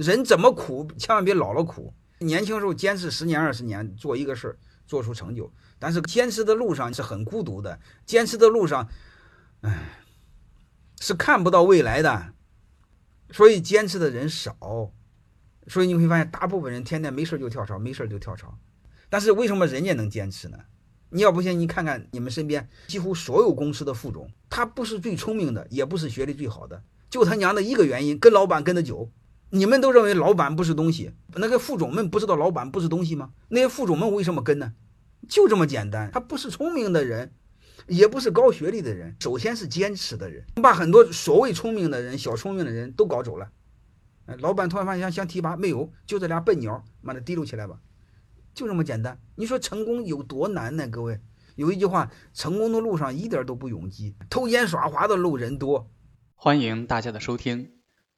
人怎么苦，千万别老了苦。年轻时候坚持十年二十年做一个事儿，做出成就。但是坚持的路上是很孤独的，坚持的路上，唉，是看不到未来的。所以坚持的人少，所以你会发现大部分人天天没事就跳槽，没事就跳槽。但是为什么人家能坚持呢？你要不信，你看看你们身边几乎所有公司的副总，他不是最聪明的，也不是学历最好的，就他娘的一个原因，跟老板跟的久。你们都认为老板不是东西，那个副总们不知道老板不是东西吗？那些副总们为什么跟呢？就这么简单，他不是聪明的人，也不是高学历的人，首先是坚持的人，把很多所谓聪明的人、小聪明的人都搞走了。老板突然发现想想提拔，没有，就这俩笨鸟，妈的提溜起来吧，就这么简单。你说成功有多难呢？各位，有一句话，成功的路上一点都不拥挤，偷奸耍滑的路人多。欢迎大家的收听。